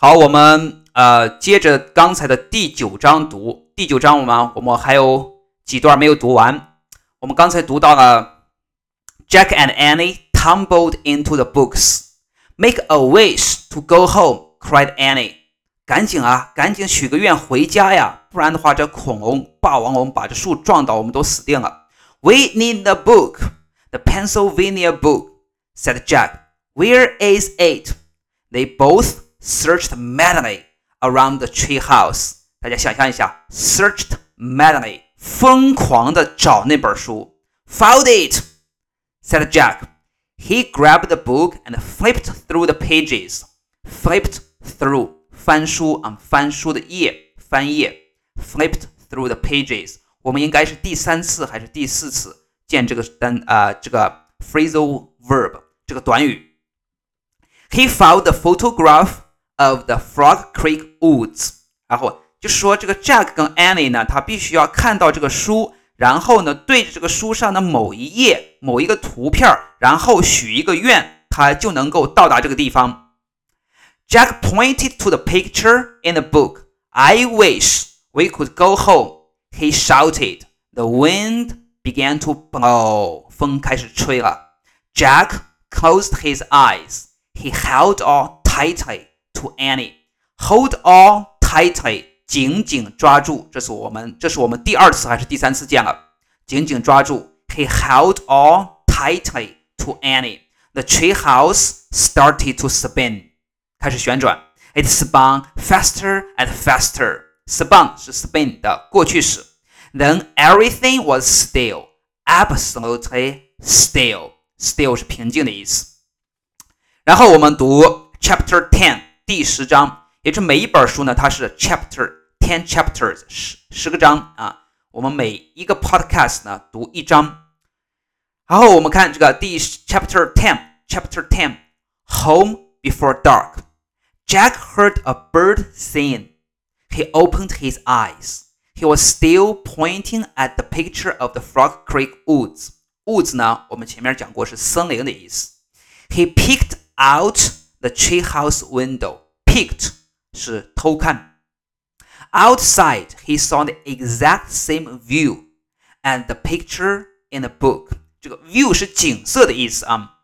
好，我们呃接着刚才的第九章读。第九章我们我们还有几段没有读完。我们刚才读到了 Jack and Annie tumbled into the books. Make a wish to go home, cried Annie. 赶紧啊，赶紧许个愿回家呀，不然的话这恐龙霸王龙把这树撞倒，我们都死定了。We need the book, the Pennsylvania book, said Jack. Where is it? They both searched madly around the tree house. 大家想象一下，searched madly，疯狂的找那本书。Found it, said Jack. He grabbed the book and flipped through the pages. Flipped through，翻书啊，翻书的页，翻页。Flipped through the pages，我们应该是第三次还是第四次见这个单啊？这个 phrasal verb 这个短语。He found the photograph of the Frog Creek woods。然后就是说，这个 Jack 跟 Annie 呢，他必须要看到这个书，然后呢，对着这个书上的某一页、某一个图片，然后许一个愿，他就能够到达这个地方。Jack pointed to the picture in the book. I wish we could go home. He shouted. The wind began to blow. 风开始吹了。Jack closed his eyes. He held on tightly to Annie. Hold on tightly，紧紧抓住。这是我们，这是我们第二次还是第三次见了？紧紧抓住。He held on tightly to Annie. The tree house started to spin，开始旋转。It spun faster and faster. Spun 是 spin 的过去式。Then everything was still, absolutely still. Still 是平静的意思。然后我们读 Chapter Ten 第十章，也就是每一本书呢，它是 Chapter ten chapters 十十个章啊。我们每一个 Podcast 呢读一章。然后我们看这个第 Chapter Ten Chapter Ten Home Before Dark。Jack heard a bird sing. He opened his eyes. He was still pointing at the picture of the Frog Creek woods. Woods 呢，我们前面讲过是森林的意思。He peeked out the treehouse window. Peeked 是偷看。Outside, he saw the exact same view and the picture in the book. 这个 view 是景色的意思啊。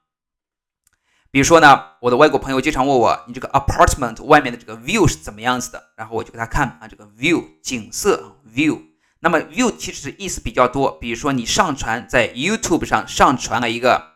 比如说呢，我的外国朋友经常问我，你这个 apartment 外面的这个 view 是怎么样子的？然后我就给他看啊，这个 view 景色 view。那么 view 其实意思比较多，比如说你上传在 YouTube 上上传了一个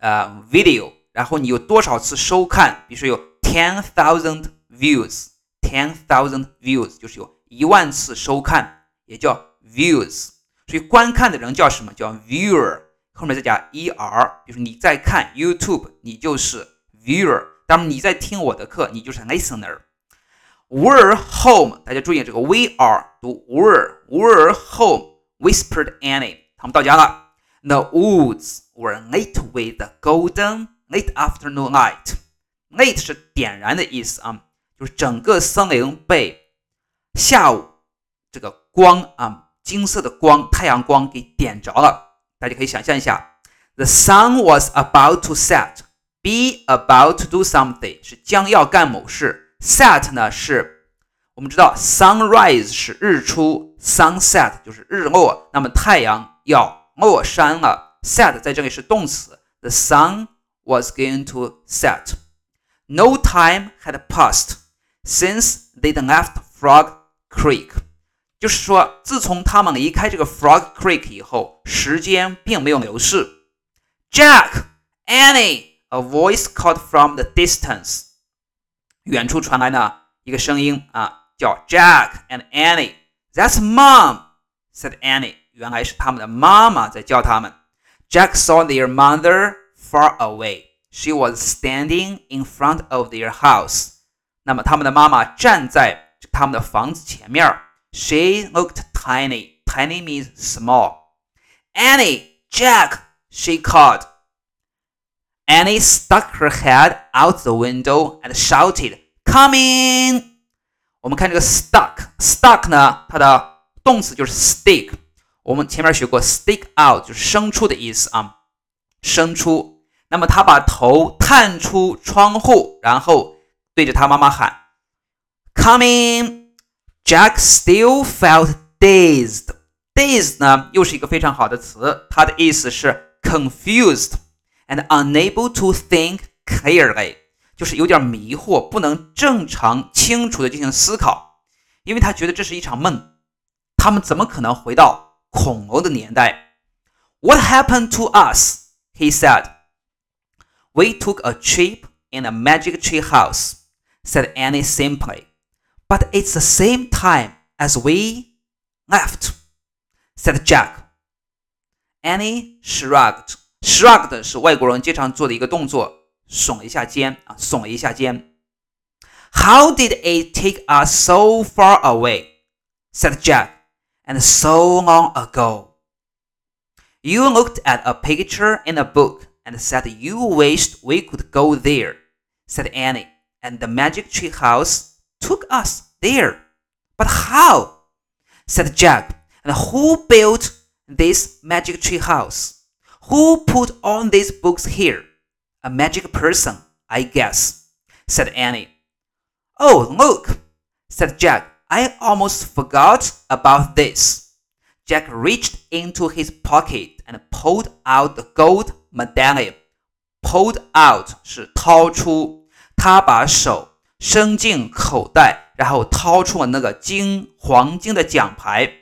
呃 video。然后你有多少次收看？比如说有 ten thousand views，ten thousand views 就是有一万次收看，也叫 views。所以观看的人叫什么？叫 viewer，后面再加 er。比如说你在看 YouTube，你就是 viewer；当然你在听我的课，你就是 listener。We're home，大家注意这个 we are 读 we're，we're home，whispered Annie。他们到家了。The woods were lit with the golden late afternoon light。 Late 是点燃的意思啊，就是整个森林被下午这个光啊，金色的光，太阳光给点着了。大家可以想象一下，The sun was about to set。Be about to do something 是将要干某事，set 呢是我们知道 sunrise 是日出，sunset 就是日落，那么太阳要落山了，set 在这里是动词，the sun was going to set. No time had passed since they left Frog Creek. 就是说，自从他们离开这个 Frog Creek 以后，时间并没有流逝。Jack, Annie, a voice called from the distance. 远处传来呢一个声音啊，叫 Jack and Annie. That's Mom, said Annie. 原来是他们的妈妈在叫他们。Jack saw their mother far away. She was standing in front of their house. 那么他们的妈妈站在他们的房子前面。She looked tiny. Tiny means small. Annie, Jack, she called. Annie stuck her head out the window and shouted, "Come in!" 我们看这个 stuck，stuck 呢，它的动词就是 stick。我们前面学过 stick out 就是生出的意思啊，生出。 那么他把头探出窗户，然后对着他妈妈喊 coming. Jack still felt dazed. Dazed 呢，又是一个非常好的词，它的意思是 confused and unable to think clearly，就是有点迷惑，不能正常清楚的进行思考，因为他觉得这是一场梦。他们怎么可能回到恐龙的年代？What happened to us? He said. We took a trip in a magic tree house, said Annie simply. But it's the same time as we left, said Jack. Annie shrugged. Shrugged 是外国人经常做的一个动作，耸一下肩啊，耸了一下肩。How did it take us so far away? said Jack and so long ago. You looked at a picture in a book and said you wished we could go there, said Annie, and the magic tree house took us there. But how? said Jack. And who built this magic tree house? Who put all these books here? A magic person, I guess, said Annie. Oh, look, said Jack I almost forgot about this. Jack reached into his pocket and pulled out the gold medallion. Pulled out 是掏出，他把手伸进口袋，然后掏出了那个金黄金的奖牌。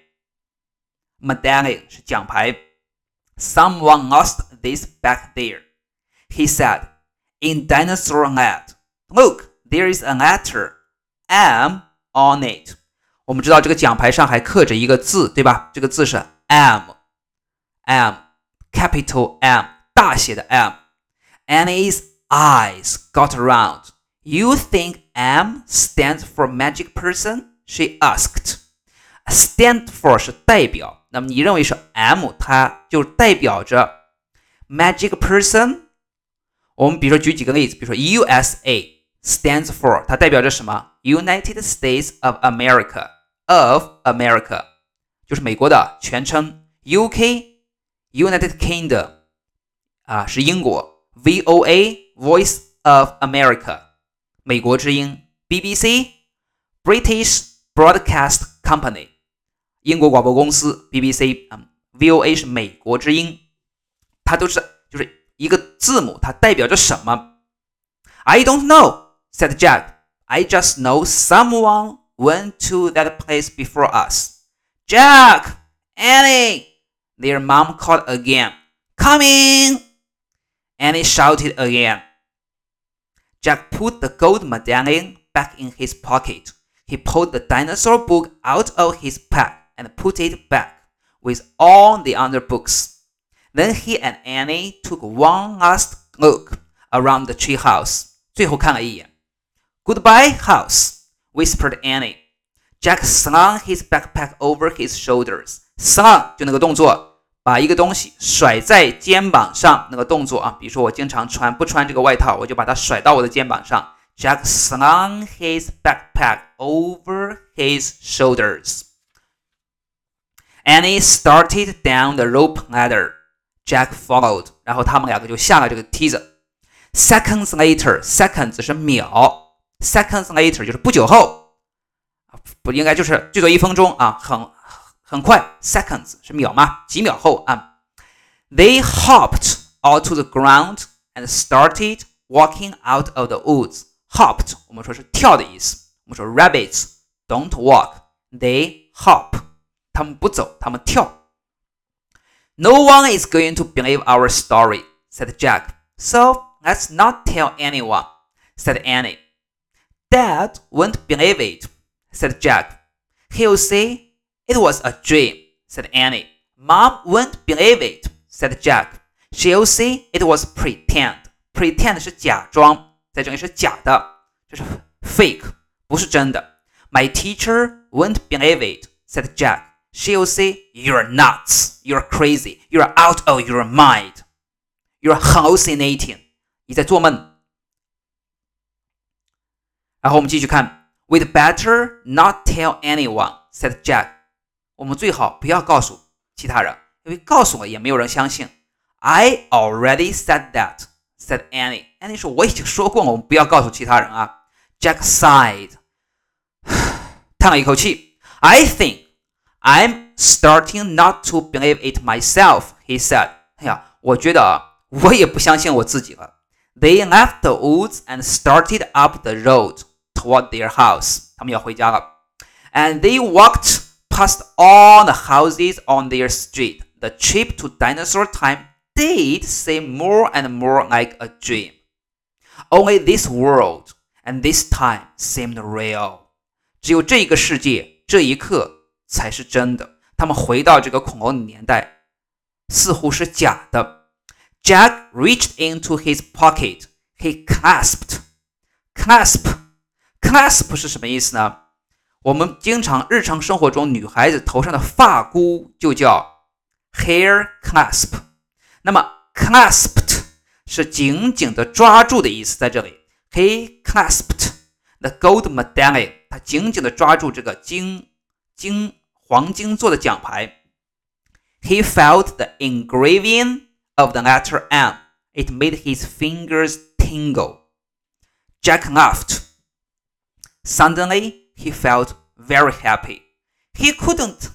Medallion 是奖牌。Someone lost this back there, he said. In Dinosaur Land. Look, there is a letter M on it. 我们知道这个奖牌上还刻着一个字，对吧？这个字是 M，M，capital M，大写的 M。Annie's eyes got around. You think M stands for magic person? She asked. Stand for 是代表，那么你认为是 M，它就代表着 magic person？我们比如说举几个例子，比如说 USA stands for 它代表着什么？United States of America of America 就是美国的全称，UK United Kingdom 啊是英国，VOA Voice of America 美国之音，BBC British Broadcast Company 英国广播公司 BBC 啊，VOA 是美国之音，它都是就是一个字母，它代表着什么？I don't know said Jack. I just know someone went to that place before us. Jack! Annie! Their mom called again. Coming! Annie shouted again. Jack put the gold medallion back in his pocket. He pulled the dinosaur book out of his pack and put it back with all the other books. Then he and Annie took one last look around the tree house. 最后看了一眼。Goodbye, house, whispered Annie. Jack slung his backpack over his shoulders. Slung 就那个动作，把一个东西甩在肩膀上那个动作啊。比如说我经常穿不穿这个外套，我就把它甩到我的肩膀上。Jack slung his backpack over his shoulders. Annie started down the rope ladder. Jack followed. 然后他们两个就下了这个梯子。Seconds later, seconds 是秒。 Seconds later 就是不久后，不应该就是最多一分钟啊，很很快。Seconds 是秒吗？几秒后啊？They hopped onto the ground and started walking out of the woods. Hopped 我们说是跳的意思。我们说 rabbits don't walk, they hop. 他们不走，他们跳。No one is going to believe our story, said Jack. So let's not tell anyone, said Annie. Dad won't believe it, said Jack. He'll say it was a dream, said Annie. Mom won't believe it, said Jack. She'll say it was pretend. Pretend 是假装，在这里是假的，就是 fake，不是真的。My teacher won't believe it, said Jack. She'll say you're nuts, you're crazy, you're out of your mind, you're hallucinating. 你在做梦。 然后我们继续看，We'd better not tell anyone," said Jack. 我们最好不要告诉其他人，因为告诉了也没有人相信。I already said that," said Annie. Annie 说我已经说过了，我们不要告诉其他人啊。Jack sighed. 叹了一口气。I think I'm starting not to believe it myself, he said. 哎呀，我觉得我也不相信我自己了。They left the woods and started up the road toward their house. 他们要回家了。And they walked past all the houses on their street. The trip to dinosaur time did seem more and more like a dream. Only this world and this time seemed real. 只有这个世界，这一刻才是真的。他们回到这个恐龙的年代，似乎是假的。Jack reached into his pocket. He clasped. Clasp, clasp 是什么意思呢？我们经常日常生活中女孩子头上的发箍就叫 hair clasp。那么 clasped 是紧紧的抓住的意思，在这里，he clasped the gold medallion，他紧紧的抓住这个金金黄金做的奖牌。He felt the engraving of the letter M. It made his fingers tingle. Jack laughed. Suddenly, he felt very happy. He couldn't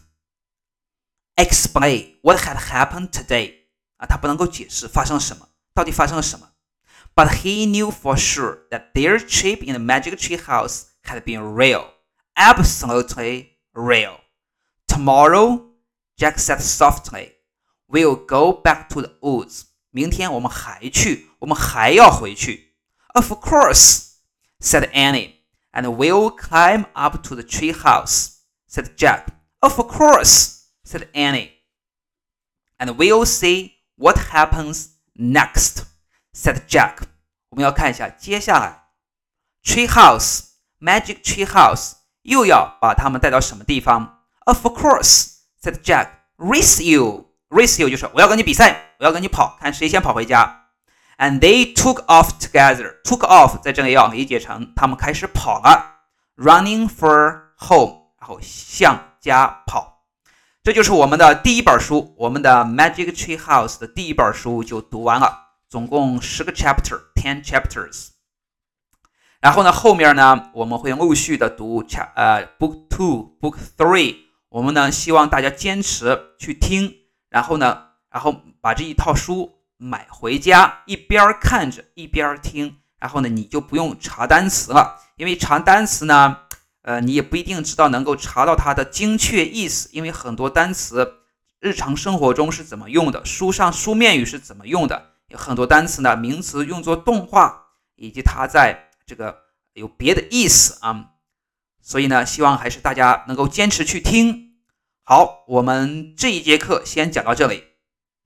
explain what had happened today. 啊，他不能够解释发生了什么，到底发生了什么。But he knew for sure that their trip in the Magic Tree House had been real, absolutely real. Tomorrow, Jack said softly, we'll go back to the woods. 明天我们还去，我们还要回去。Of course, said Annie. And we'll climb up to the tree house, said Jack. Of course, said Annie. And we'll see what happens next, said Jack. 我们要看一下接下来，tree house magic tree house 又要把他们带到什么地方？Of course, said Jack. Race you, race you 就是我要跟你比赛，我要跟你跑，看谁先跑回家。 And they took off together. Took off 在这里要理解成他们开始跑了，running for home，然后向家跑。这就是我们的第一本书，我们的 Magic Tree House 的第一本书就读完了，总共十个 chapter，ten chapters。然后呢，后面呢我们会陆续的读 cha 呃 book two，book three。我们呢希望大家坚持去听，然后呢，然后把这一套书。买回家一边看着一边听，然后呢，你就不用查单词了，因为查单词呢，呃，你也不一定知道能够查到它的精确意思，因为很多单词日常生活中是怎么用的，书上书面语是怎么用的，有很多单词呢，名词用作动画，以及它在这个有别的意思啊，所以呢，希望还是大家能够坚持去听。好，我们这一节课先讲到这里。